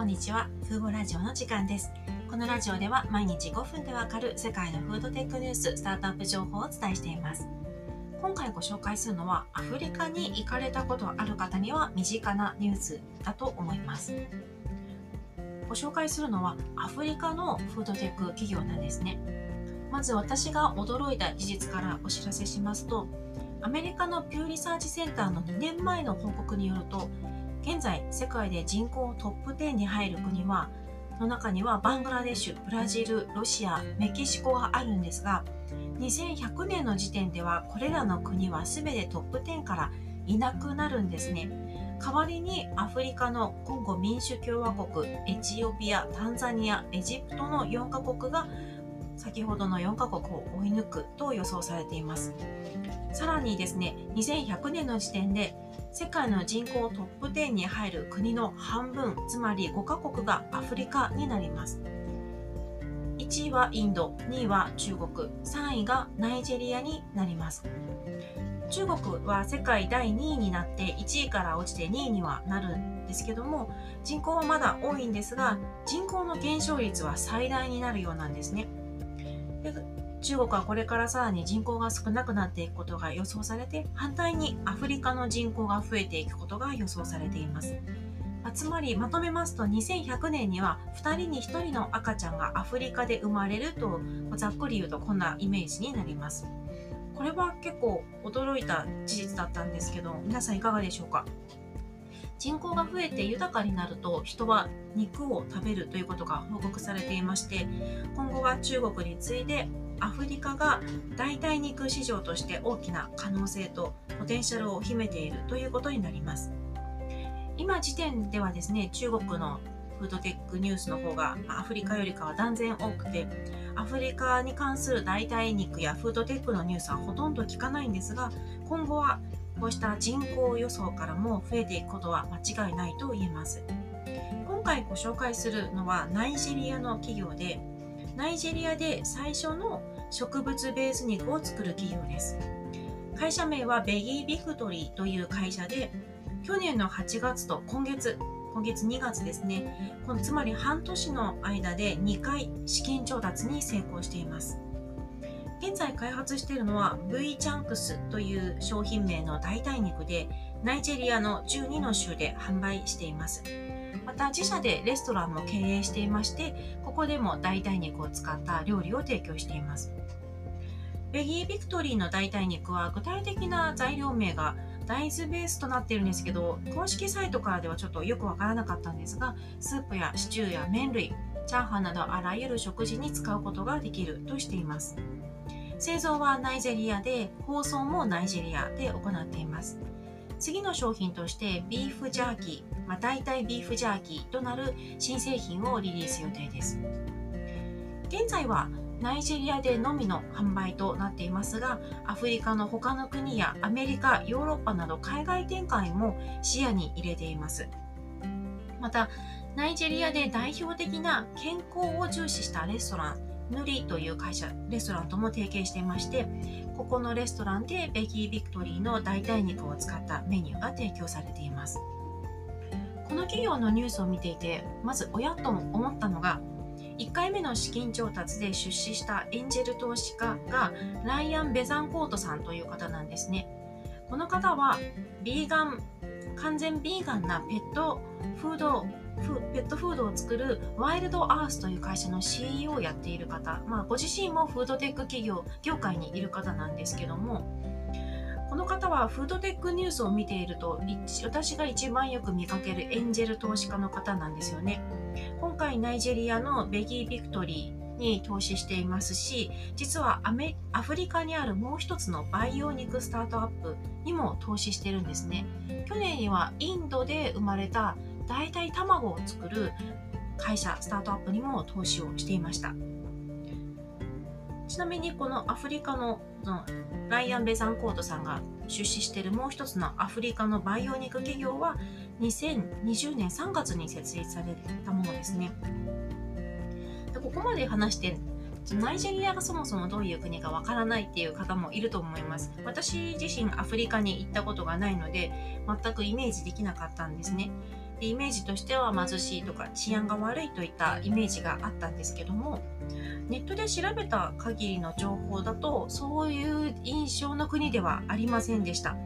こんにちは。フーボラジオの時間です。このラジオでは毎日5分でわかる世界のフードテックニュース、スタートアップ情報をお伝えしています。今回ご紹介するのは、アフリカに行かれたことある方には身近なニュースだと思います。ご紹介するのは、アフリカのフードテック企業なんですね。まず私が驚いた事実からお知らせしますと、アメリカのピューリサーチセンターの2年前の報告によると、現在世界で人口トップ10に入る国はの中にはバングラデシュブラジルロシアメキシコがあるんですが2100年の時点ではこれらの国は全てトップ10からいなくなるんですね。代わりにアフリカのコンゴ民主共和国エチオピアタンザニアエジプトの4カ国が先ほどの4カ国を追い抜くと予想されています。さらにですね2100年の時点で世界の人口トップ10に入る国の半分つまり5カ国がアフリカになります。1位はインド2位は中国3位がナイジェリアになります。中国は世界第2位になって1位から落ちて2位にはなるんですけども人口はまだ多いんですが人口の減少率は最大になるようなんですね。中国はこれからさらに人口が少なくなっていくことが予想されて反対にアフリカの人口が増えていくことが予想されています。つまりまとめますと2100年には2人に1人の赤ちゃんがアフリカで生まれるとざっくり言うとこんなイメージになります。これは結構驚いた事実だったんですけど皆さんいかがでしょうか？人口が増えて豊かになると人は肉を食べるということが報告されていまして今後は中国に次いでアフリカが代替肉市場として大きな可能性とポテンシャルを秘めているということになります。今時点ではですね中国のフードテックニュースの方がアフリカよりかは断然多くてアフリカに関する代替肉やフードテックのニュースはほとんど聞かないんですが今後はこうした人口予想からも増えていくことは間違いないと言えます。今回ご紹介するのはナイジェリアの企業でナイジェリアで最初の植物ベース肉を作る企業です。会社名はベギービクトリーという会社で去年の8月と今月今月2月ですねこのつまり半年の間で2回資金調達に成功しています。現在開発しているのは V チャンクスという商品名の代替肉でナイジェリアの12の州で販売しています。また自社でレストランも経営していましてここでも代替肉を使った料理を提供しています。ベギービクトリーの代替肉は具体的な材料名が大豆ベースとなっているんですけど公式サイトからではちょっとよくわからなかったんですがスープやシチューや麺類チャーハンなどあらゆる食事に使うことができるとしています。製造はナイジェリアで包装もナイジェリアで行っています。次の商品としてビーフジャーキー、まあ、大体ビーフジャーキーとなる新製品をリリース予定です。現在はナイジェリアでのみの販売となっていますがアフリカの他の国やアメリカヨーロッパなど海外展開も視野に入れています。またナイジェリアで代表的な健康を重視したレストランヌリという会社レストランとも提携していましてここのレストランでベギービクトリーの代替肉を使ったメニューが提供されています。この企業のニュースを見ていてまず親と思ったのが1回目の資金調達で出資したエンジェル投資家がライアン・ベザンコートさんという方なんですね。この方はビーガン完全ビーガンなペットフードペットフードを作るワイルドアースという会社の CEO をやっている方、まあ、ご自身もフードテック企業業界にいる方なんですけども。この方はフードテックニュースを見ていると私が一番よく見かけるエンジェル投資家の方なんですよね。今回ナイジェリアのベギー・ビクトリーに投資していますし実はアメアフリカにあるもう一つの培養肉スタートアップにも投資してるんですね。去年にはインドで生まれた代替卵を作る会社スタートアップにも投資をしていました。ちなみにこのアフリカのライアン・ベザンコートさんが出資しているもう一つのアフリカの培養肉企業は2020年3月に設立されたものですね。でここまで話してナイジェリアがそもそもどういう国かわからないっていう方もいると思います。私自身アフリカに行ったことがないので全くイメージできなかったんですね。でイメージとしては貧しいとか治安が悪いといったイメージがあったんですけどもネットで調べた限りの情報だとそういう印象の国ではありませんでした。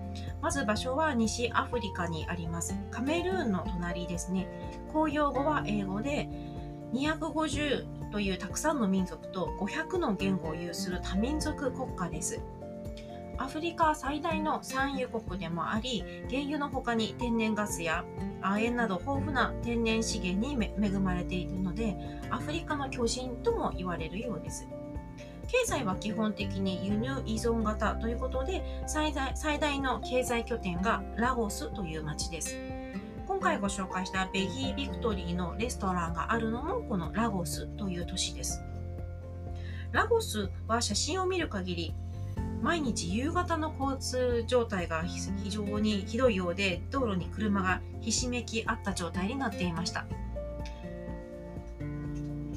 まず場所は西アフリカにあります。カメルーンの隣ですね。公用語は英語で250というたくさんの民族と500の言語を有する多民族国家です。アフリカ最大の産油国でもあり原油の他に天然ガスや亜鉛など豊富な天然資源に恵まれているのでアフリカの巨人とも言われるようです。経済は基本的に輸入依存型ということで最大最大の経済拠点がラゴスという町です。今回ご紹介したベギー・ビクトリーのレストランがあるのもこのラゴスという都市です。ラゴスは写真を見る限り毎日夕方の交通状態が非常にひどいようで道路に車がひしめき合った状態になっていました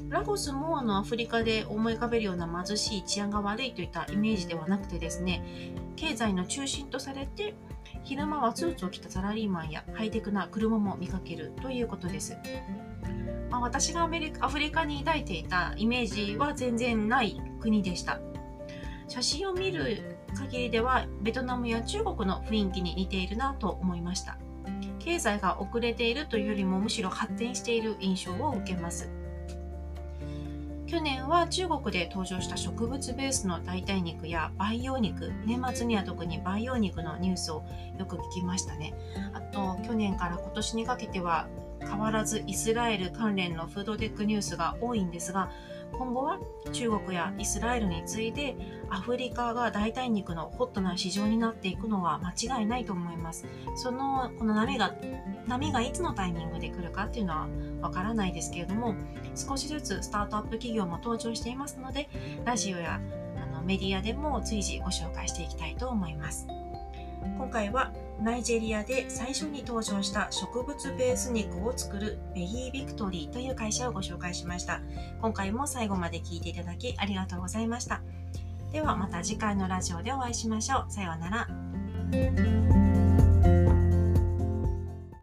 ラゴスもあのアフリカで思い浮かべるような貧しい治安が悪いといったイメージではなくてですね経済の中心とされて昼間はスーツを着たサラリーマンやハイテクな車も見かけるということです。まあ、私がアメリカアフリカに抱いていたイメージは全然ない国でした。写真を見る限りではベトナムや中国の雰囲気に似ているなと思いました。経済が遅れているというよりもむしろ発展している印象を受けます。去年は中国で登場した植物ベースの代替肉や培養肉年末には特に培養肉のニュースをよく聞きましたねあと去年から今年にかけては変わらずイスラエル関連のフードテックニュースが多いんですが今後は中国やイスラエルに次いでアフリカが代替肉のホットな市場になっていくのは間違いないと思います。そのこの波が波がいつのタイミングで来るかっていうのはわからないですけれども少しずつスタートアップ企業も登場していますのでラジオやあのメディアでも随時ご紹介していきたいと思います。今回はナイジェリアで最初に登場した植物ベース肉を作るベギービクトリーという会社をご紹介しました。今回も最後まで聞いていただきありがとうございました。ではまた次回のラジオでお会いしましょう。さようなら。